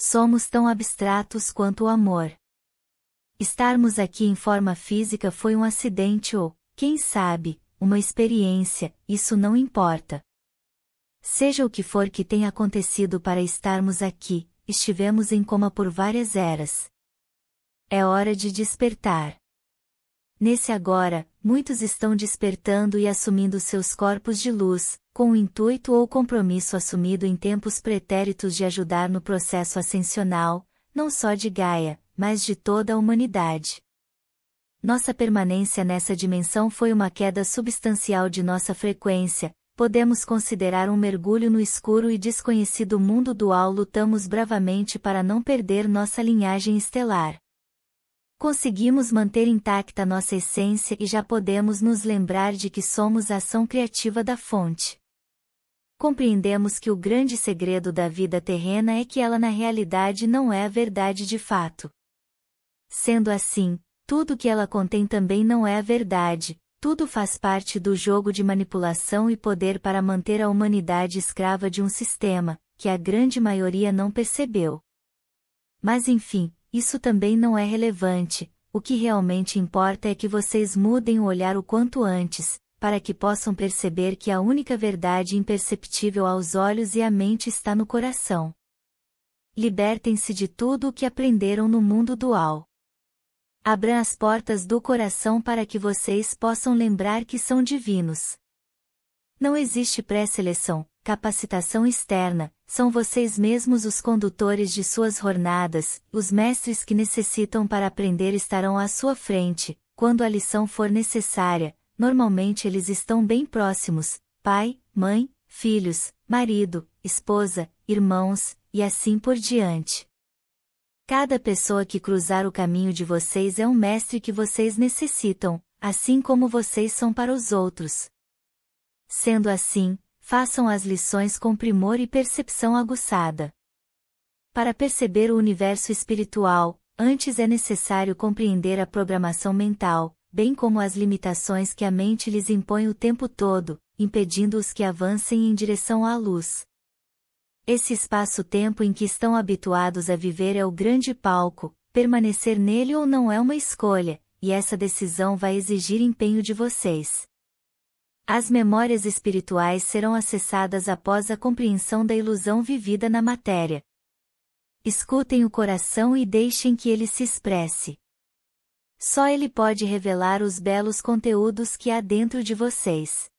somos tão abstratos quanto o amor. Estarmos aqui em forma física foi um acidente ou, quem sabe, uma experiência, isso não importa. Seja o que for que tenha acontecido para estarmos aqui, estivemos em coma por várias eras. É hora de despertar. Nesse agora, muitos estão despertando e assumindo seus corpos de luz, com o intuito ou compromisso assumido em tempos pretéritos de ajudar no processo ascensional, não só de Gaia, mas de toda a humanidade. Nossa permanência nessa dimensão foi uma queda substancial de nossa frequência, podemos considerar um mergulho no escuro e desconhecido mundo dual lutamos bravamente para não perder nossa linhagem estelar. Conseguimos manter intacta nossa essência e já podemos nos lembrar de que somos a ação criativa da fonte. Compreendemos que o grande segredo da vida terrena é que ela na realidade não é a verdade de fato. Sendo assim, tudo que ela contém também não é a verdade, tudo faz parte do jogo de manipulação e poder para manter a humanidade escrava de um sistema, que a grande maioria não percebeu. Mas enfim, isso também não é relevante, o que realmente importa é que vocês mudem o olhar o quanto antes, para que possam perceber que a única verdade imperceptível aos olhos e à mente está no coração. Libertem-se de tudo o que aprenderam no mundo dual. Abram as portas do coração para que vocês possam lembrar que são divinos. Não existe pré-seleção, capacitação externa, são vocês mesmos os condutores de suas jornadas, os mestres que necessitam para aprender estarão à sua frente, quando a lição for necessária, normalmente eles estão bem próximos, pai, mãe, filhos, marido, esposa, irmãos, e assim por diante. Cada pessoa que cruzar o caminho de vocês é um mestre que vocês necessitam, assim como vocês são para os outros. Sendo assim, façam as lições com primor e percepção aguçada. Para perceber o universo espiritual, antes é necessário compreender a programação mental, bem como as limitações que a mente lhes impõe o tempo todo, impedindo-os que avancem em direção à luz. Esse espaço-tempo em que estão habituados a viver é o grande palco, permanecer nele ou não é uma escolha, e essa decisão vai exigir empenho de vocês. As memórias espirituais serão acessadas após a compreensão da ilusão vivida na matéria. Escutem o coração e deixem que ele se expresse. Só ele pode revelar os belos conteúdos que há dentro de vocês.